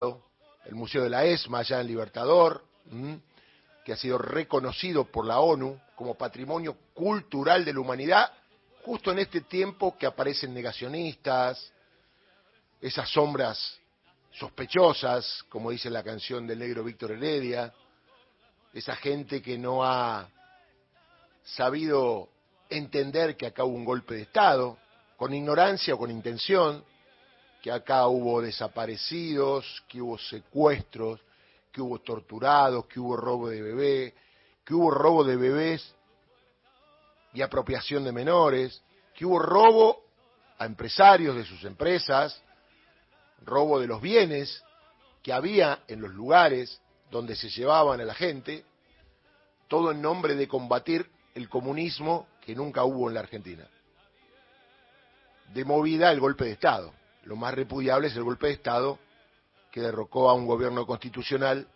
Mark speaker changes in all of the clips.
Speaker 1: el Museo de la ESMA allá en Libertador, que ha sido reconocido por la ONU como patrimonio cultural de la humanidad, justo en este tiempo que aparecen negacionistas, esas sombras sospechosas, como dice la canción del negro Víctor Heredia, esa gente que no ha sabido entender que acá hubo un golpe de Estado, con ignorancia o con intención, que acá hubo desaparecidos, que hubo secuestros, que hubo torturados, que hubo robo de bebé, que hubo robo de bebés y apropiación de menores, que hubo robo a empresarios de sus empresas, robo de los bienes que había en los lugares donde se llevaban a la gente, todo en nombre de combatir el comunismo que nunca hubo en la Argentina. De movida el golpe de Estado. Lo más repudiable es el golpe de Estado que derrocó a un gobierno constitucional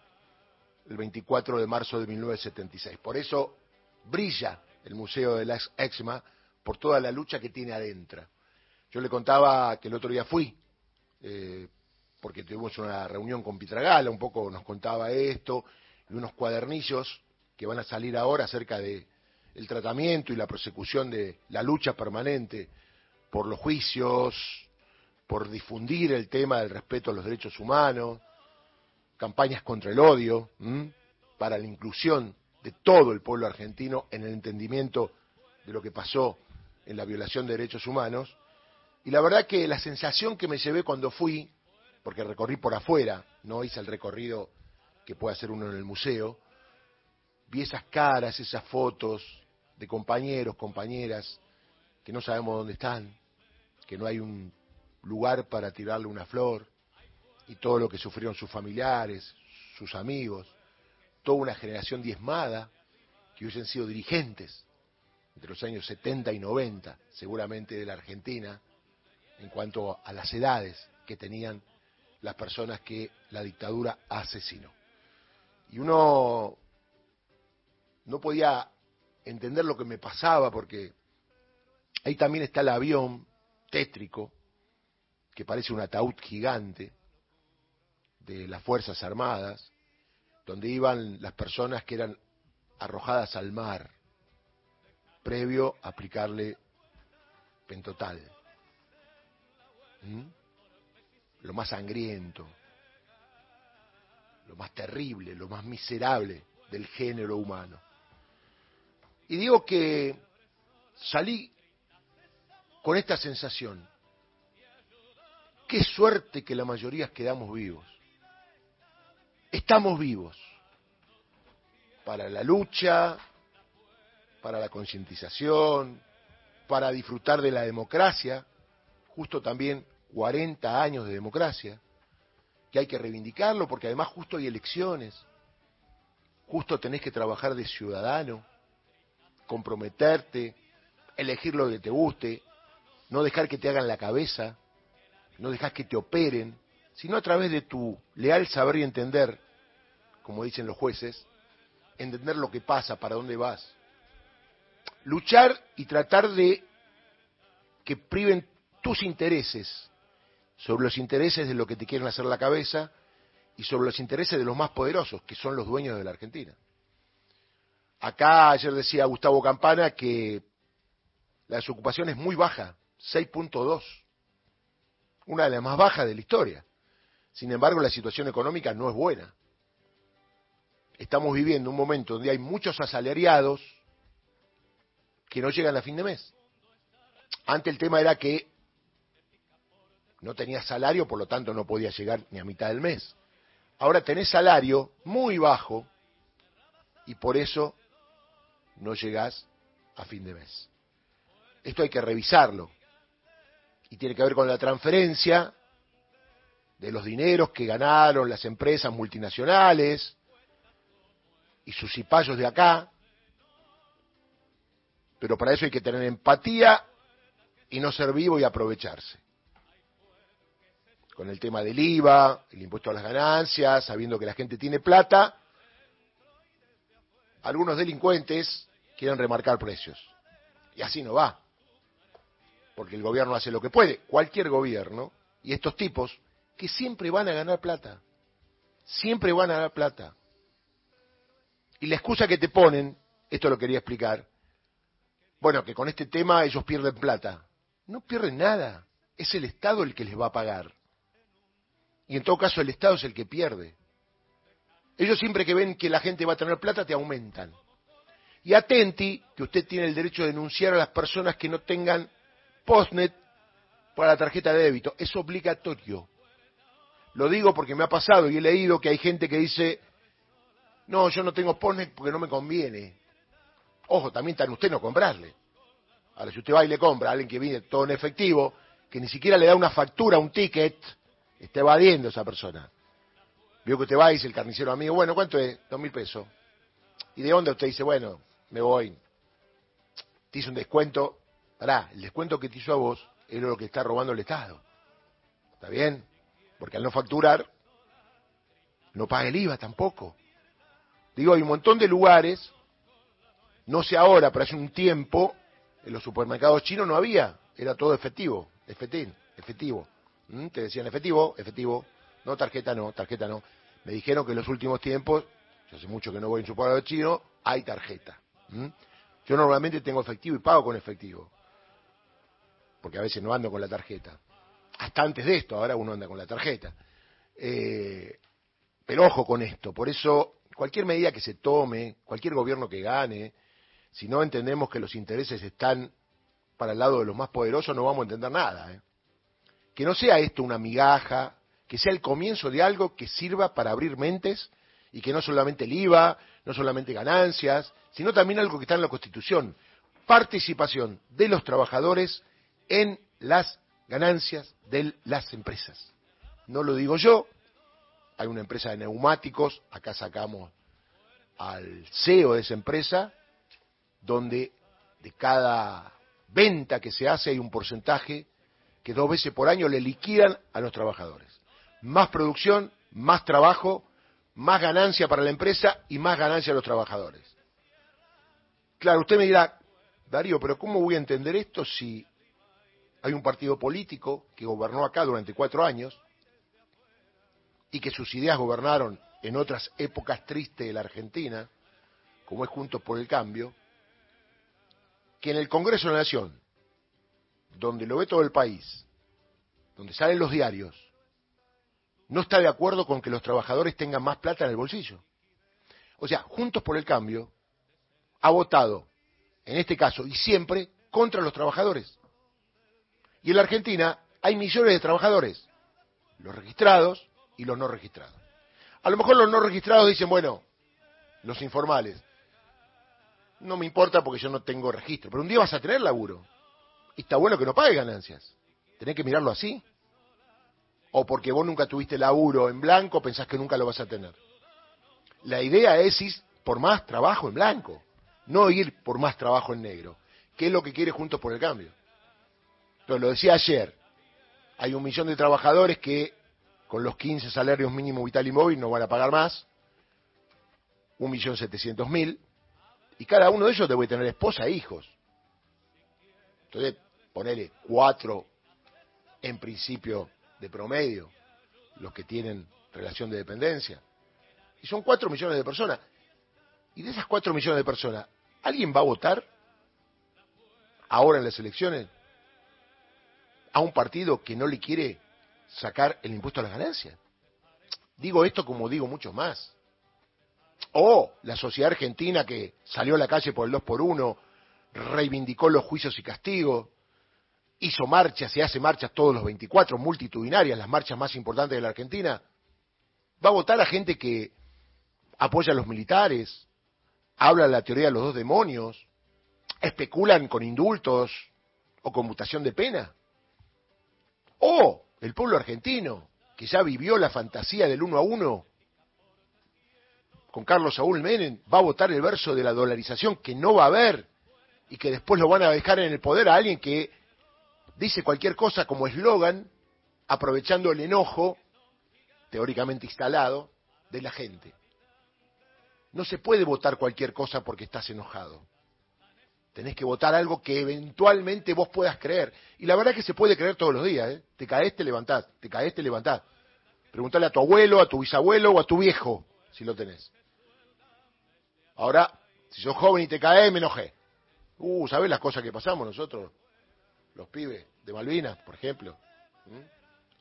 Speaker 1: el 24 de marzo de 1976. Por eso brilla el Museo de la Exma por toda la lucha que tiene adentro. Yo le contaba que el otro día fui eh, porque tuvimos una reunión con Pitragala, un poco nos contaba esto, y unos cuadernillos que van a salir ahora acerca de el tratamiento y la persecución de la lucha permanente por los juicios, por difundir el tema del respeto a los derechos humanos, campañas contra el odio, para la inclusión de todo el pueblo argentino en el entendimiento de lo que pasó en la violación de derechos humanos, y la verdad que la sensación que me llevé cuando fui, porque recorrí por afuera, no hice el recorrido que puede hacer uno en el museo, vi esas caras, esas fotos de compañeros, compañeras, que no sabemos dónde están, que no hay un lugar para tirarle una flor, y todo lo que sufrieron sus familiares, sus amigos, toda una generación diezmada que hubiesen sido dirigentes entre los años 70 y 90, seguramente de la Argentina, en cuanto a las edades que tenían las personas que la dictadura asesinó. Y uno no podía entender lo que me pasaba porque ahí también está el avión tétrico, que parece un ataúd gigante de las Fuerzas Armadas, donde iban las personas que eran arrojadas al mar, previo a aplicarle pentotal. ¿Mm? Lo más sangriento, lo más terrible, lo más miserable del género humano. Y digo que salí con esta sensación. Qué suerte que la mayoría quedamos vivos. Estamos vivos. Para la lucha, para la concientización, para disfrutar de la democracia, justo también 40 años de democracia, que hay que reivindicarlo porque además justo hay elecciones, justo tenés que trabajar de ciudadano, comprometerte, elegir lo que te guste, no dejar que te hagan la cabeza, no dejar que te operen, sino a través de tu leal saber y entender, como dicen los jueces, entender lo que pasa, para dónde vas. Luchar y tratar de que priven tus intereses sobre los intereses de lo que te quieren hacer la cabeza y sobre los intereses de los más poderosos, que son los dueños de la Argentina. Acá ayer decía Gustavo Campana que la desocupación es muy baja, 6.2, una de las más bajas de la historia. Sin embargo, la situación económica no es buena. Estamos viviendo un momento donde hay muchos asalariados que no llegan a fin de mes. Antes el tema era que no tenías salario, por lo tanto no podías llegar ni a mitad del mes. Ahora tenés salario muy bajo y por eso no llegás a fin de mes. Esto hay que revisarlo. Y tiene que ver con la transferencia de los dineros que ganaron las empresas multinacionales y sus cipayos de acá. Pero para eso hay que tener empatía y no ser vivo y aprovecharse con el tema del IVA, el impuesto a las ganancias, sabiendo que la gente tiene plata, algunos delincuentes quieren remarcar precios. Y así no va. Porque el gobierno hace lo que puede, cualquier gobierno, y estos tipos que siempre van a ganar plata, siempre van a dar plata. Y la excusa que te ponen, esto lo quería explicar, bueno, que con este tema ellos pierden plata. No pierden nada, es el Estado el que les va a pagar. Y en todo caso el Estado es el que pierde. Ellos siempre que ven que la gente va a tener plata, te aumentan. Y atenti que usted tiene el derecho de denunciar a las personas que no tengan postnet para la tarjeta de débito. Es obligatorio. Lo digo porque me ha pasado y he leído que hay gente que dice, no, yo no tengo postnet porque no me conviene. Ojo, también está en usted no comprarle. Ahora, si usted va y le compra a alguien que viene todo en efectivo, que ni siquiera le da una factura, un ticket, está evadiendo esa persona. Vio que usted va y dice el carnicero amigo, bueno, ¿cuánto es? Dos mil pesos. ¿Y de dónde usted dice, bueno, me voy? Te hizo un descuento. Pará, el descuento que te hizo a vos es lo que está robando el Estado. ¿Está bien? Porque al no facturar, no paga el IVA tampoco. Digo, hay un montón de lugares, no sé ahora, pero hace un tiempo, en los supermercados chinos no había, era todo efectivo, efetín, efectivo. ¿Mm? Te decían efectivo, efectivo, no tarjeta no, tarjeta no. Me dijeron que en los últimos tiempos, yo hace mucho que no voy a un supermercado chino, hay tarjeta. ¿Mm? Yo normalmente tengo efectivo y pago con efectivo, porque a veces no ando con la tarjeta. Hasta antes de esto, ahora uno anda con la tarjeta. Eh, pero ojo con esto, por eso cualquier medida que se tome, cualquier gobierno que gane, si no entendemos que los intereses están para el lado de los más poderosos, no vamos a entender nada. ¿eh? Que no sea esto una migaja, que sea el comienzo de algo que sirva para abrir mentes y que no solamente el IVA, no solamente ganancias, sino también algo que está en la Constitución, participación de los trabajadores en las ganancias de las empresas. No lo digo yo, hay una empresa de neumáticos, acá sacamos al CEO de esa empresa, donde de cada venta que se hace hay un porcentaje que dos veces por año le liquidan a los trabajadores. Más producción, más trabajo, más ganancia para la empresa y más ganancia a los trabajadores. Claro, usted me dirá, Darío, pero ¿cómo voy a entender esto si hay un partido político que gobernó acá durante cuatro años y que sus ideas gobernaron en otras épocas tristes de la Argentina, como es Juntos por el Cambio, que en el Congreso de la Nación donde lo ve todo el país, donde salen los diarios, no está de acuerdo con que los trabajadores tengan más plata en el bolsillo. O sea, Juntos por el Cambio ha votado, en este caso y siempre, contra los trabajadores. Y en la Argentina hay millones de trabajadores, los registrados y los no registrados. A lo mejor los no registrados dicen, bueno, los informales, no me importa porque yo no tengo registro, pero un día vas a tener laburo está bueno que no pague ganancias. Tenés que mirarlo así. O porque vos nunca tuviste laburo en blanco, pensás que nunca lo vas a tener. La idea es ir por más trabajo en blanco, no ir por más trabajo en negro, que es lo que quiere Juntos por el Cambio. Entonces, lo decía ayer, hay un millón de trabajadores que con los 15 salarios mínimo vital y móvil no van a pagar más, un millón setecientos mil, y cada uno de ellos debe tener esposa e hijos. Entonces, ponele cuatro en principio de promedio, los que tienen relación de dependencia. Y son cuatro millones de personas. Y de esas cuatro millones de personas, ¿alguien va a votar ahora en las elecciones a un partido que no le quiere sacar el impuesto a las ganancias? Digo esto como digo mucho más. O la sociedad argentina que salió a la calle por el 2 por 1 reivindicó los juicios y castigos, hizo marchas y hace marchas todos los 24, multitudinarias, las marchas más importantes de la Argentina, va a votar a gente que apoya a los militares, habla la teoría de los dos demonios, especulan con indultos o con mutación de pena. O el pueblo argentino, que ya vivió la fantasía del uno a uno con Carlos Saúl Menem, va a votar el verso de la dolarización que no va a haber y que después lo van a dejar en el poder a alguien que dice cualquier cosa como eslogan, aprovechando el enojo, teóricamente instalado, de la gente. No se puede votar cualquier cosa porque estás enojado. Tenés que votar algo que eventualmente vos puedas creer. Y la verdad es que se puede creer todos los días. ¿eh? Te caes, te levantás. Te caes, te levantás. Preguntale a tu abuelo, a tu bisabuelo o a tu viejo, si lo tenés. Ahora, si sos joven y te caes, me enojé. Uh, ¿sabes las cosas que pasamos nosotros? Los pibes de Malvinas, por ejemplo.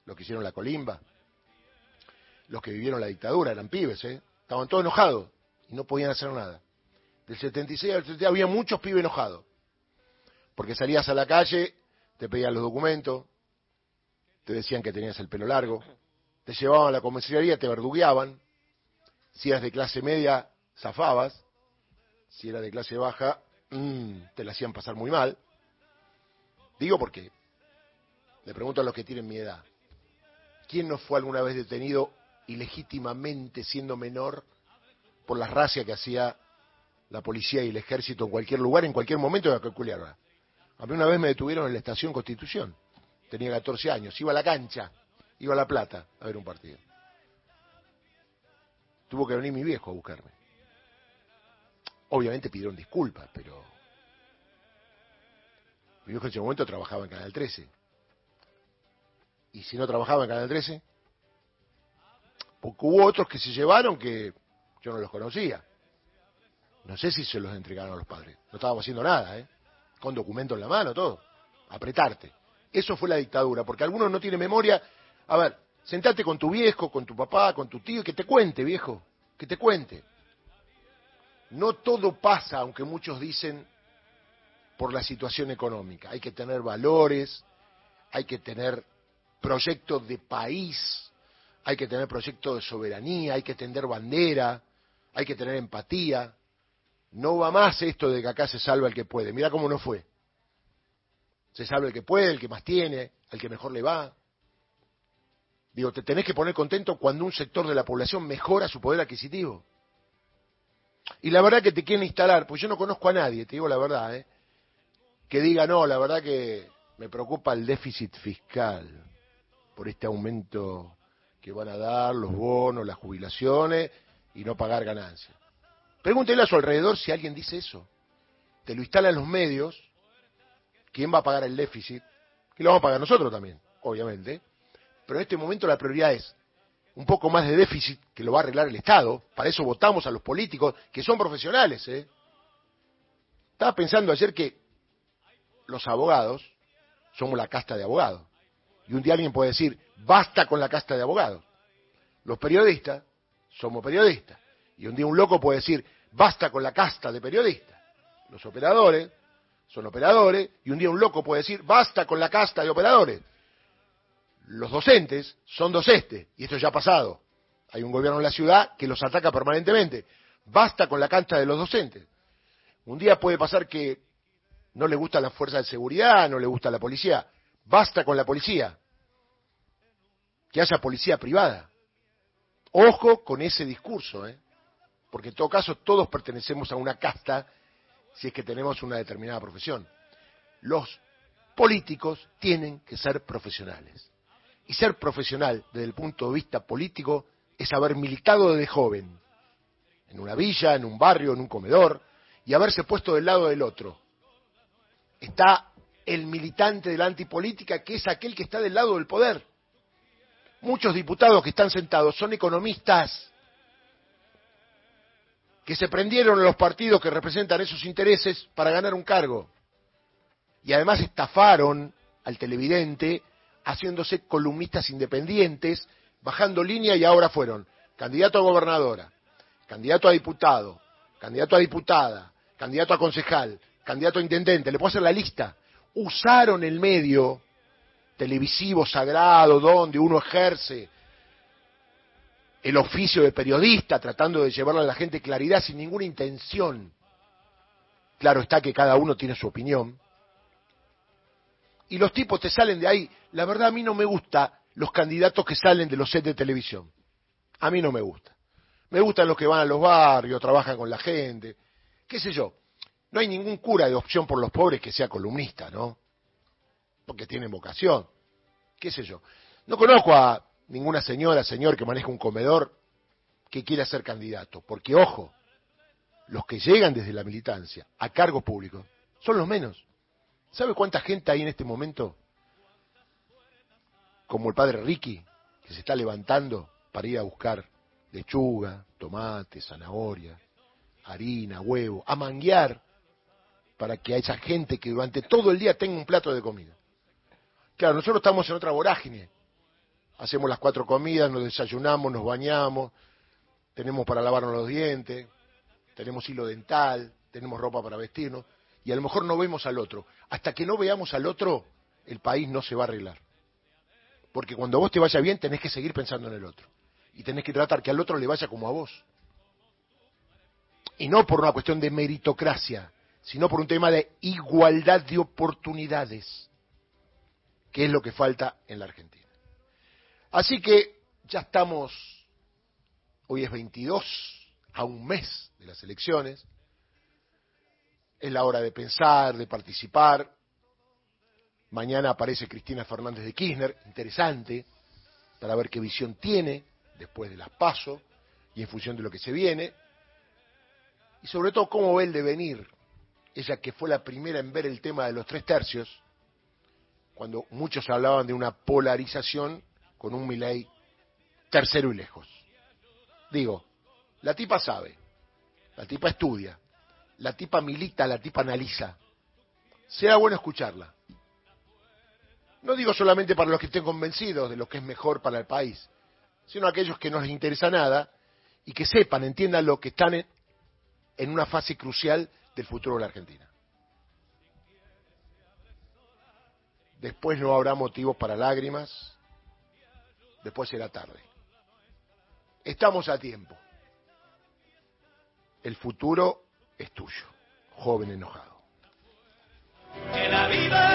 Speaker 1: Los que hicieron la colimba. Los que vivieron la dictadura, eran pibes, ¿eh? Estaban todos enojados y no podían hacer nada. Del 76 al 76 había muchos pibes enojados. Porque salías a la calle, te pedían los documentos, te decían que tenías el pelo largo, te llevaban a la comisaría, te verdugueaban. Si eras de clase media, zafabas. Si eras de clase baja, mmm, te la hacían pasar muy mal. Digo porque le pregunto a los que tienen mi edad, ¿quién no fue alguna vez detenido ilegítimamente siendo menor por la racia que hacía la policía y el ejército en cualquier lugar, en cualquier momento la calcular. A mí una vez me detuvieron en la estación Constitución, tenía 14 años, iba a la cancha, iba a La Plata a ver un partido. Tuvo que venir mi viejo a buscarme. Obviamente pidieron disculpas, pero mi viejo en ese momento trabajaba en Canal 13. Y si no trabajaba en Canal 13, porque hubo otros que se llevaron que yo no los conocía. No sé si se los entregaron a los padres. No estábamos haciendo nada, ¿eh? Con documento en la mano, todo. Apretarte. Eso fue la dictadura, porque algunos no tienen memoria. A ver, sentate con tu viejo, con tu papá, con tu tío, y que te cuente, viejo. Que te cuente. No todo pasa, aunque muchos dicen, por la situación económica. Hay que tener valores, hay que tener proyectos de país, hay que tener proyectos de soberanía, hay que tender bandera, hay que tener empatía. No va más esto de que acá se salva el que puede. Mira cómo no fue. Se salva el que puede, el que más tiene, el que mejor le va. Digo, te tenés que poner contento cuando un sector de la población mejora su poder adquisitivo. Y la verdad que te quieren instalar, pues yo no conozco a nadie, te digo la verdad, ¿eh? que diga, no, la verdad que me preocupa el déficit fiscal por este aumento que van a dar, los bonos, las jubilaciones y no pagar ganancias. Pregúntele a su alrededor si alguien dice eso. Te lo instalan los medios, ¿quién va a pagar el déficit? Que lo vamos a pagar nosotros también, obviamente. Pero en este momento la prioridad es un poco más de déficit que lo va a arreglar el Estado. Para eso votamos a los políticos, que son profesionales. ¿eh? Estaba pensando ayer que los abogados somos la casta de abogados. Y un día alguien puede decir, basta con la casta de abogados. Los periodistas somos periodistas. Y un día un loco puede decir, basta con la casta de periodistas. Los operadores son operadores, y un día un loco puede decir, basta con la casta de operadores. Los docentes son docentes, y esto ya ha pasado. Hay un gobierno en la ciudad que los ataca permanentemente. Basta con la casta de los docentes. Un día puede pasar que no le gusta la fuerza de seguridad, no le gusta la policía. Basta con la policía. Que haya policía privada. Ojo con ese discurso, ¿eh? Porque en todo caso todos pertenecemos a una casta si es que tenemos una determinada profesión. Los políticos tienen que ser profesionales. Y ser profesional desde el punto de vista político es haber militado desde joven, en una villa, en un barrio, en un comedor, y haberse puesto del lado del otro. Está el militante de la antipolítica, que es aquel que está del lado del poder. Muchos diputados que están sentados son economistas que se prendieron los partidos que representan esos intereses para ganar un cargo. Y además estafaron al televidente haciéndose columnistas independientes, bajando línea y ahora fueron candidato a gobernadora, candidato a diputado, candidato a diputada, candidato a concejal, candidato a intendente, le puedo hacer la lista. Usaron el medio televisivo sagrado donde uno ejerce el oficio de periodista, tratando de llevarle a la gente claridad sin ninguna intención. Claro está que cada uno tiene su opinión. Y los tipos te salen de ahí. La verdad a mí no me gusta los candidatos que salen de los sets de televisión. A mí no me gusta. Me gustan los que van a los barrios, trabajan con la gente. ¿Qué sé yo? No hay ningún cura de opción por los pobres que sea columnista, ¿no? Porque tienen vocación. ¿Qué sé yo? No conozco a ninguna señora, señor que maneja un comedor que quiera ser candidato. Porque, ojo, los que llegan desde la militancia a cargos públicos son los menos. ¿Sabe cuánta gente hay en este momento? Como el padre Ricky, que se está levantando para ir a buscar lechuga, tomate, zanahoria, harina, huevo, a manguear para que a esa gente que durante todo el día tenga un plato de comida. Claro, nosotros estamos en otra vorágine. Hacemos las cuatro comidas, nos desayunamos, nos bañamos, tenemos para lavarnos los dientes, tenemos hilo dental, tenemos ropa para vestirnos, y a lo mejor no vemos al otro. Hasta que no veamos al otro, el país no se va a arreglar. Porque cuando vos te vaya bien, tenés que seguir pensando en el otro. Y tenés que tratar que al otro le vaya como a vos. Y no por una cuestión de meritocracia, sino por un tema de igualdad de oportunidades, que es lo que falta en la Argentina. Así que ya estamos, hoy es 22, a un mes de las elecciones, es la hora de pensar, de participar. Mañana aparece Cristina Fernández de Kirchner, interesante, para ver qué visión tiene después de las pasos y en función de lo que se viene. Y sobre todo cómo ve el devenir. Ella que fue la primera en ver el tema de los tres tercios, cuando muchos hablaban de una polarización con un Milei tercero y lejos. Digo, la tipa sabe, la tipa estudia, la tipa milita, la tipa analiza. Será bueno escucharla. No digo solamente para los que estén convencidos de lo que es mejor para el país, sino aquellos que no les interesa nada y que sepan, entiendan lo que están en, en una fase crucial del futuro de la Argentina. Después no habrá motivos para lágrimas, después será tarde. Estamos a tiempo. El futuro es tuyo, joven enojado.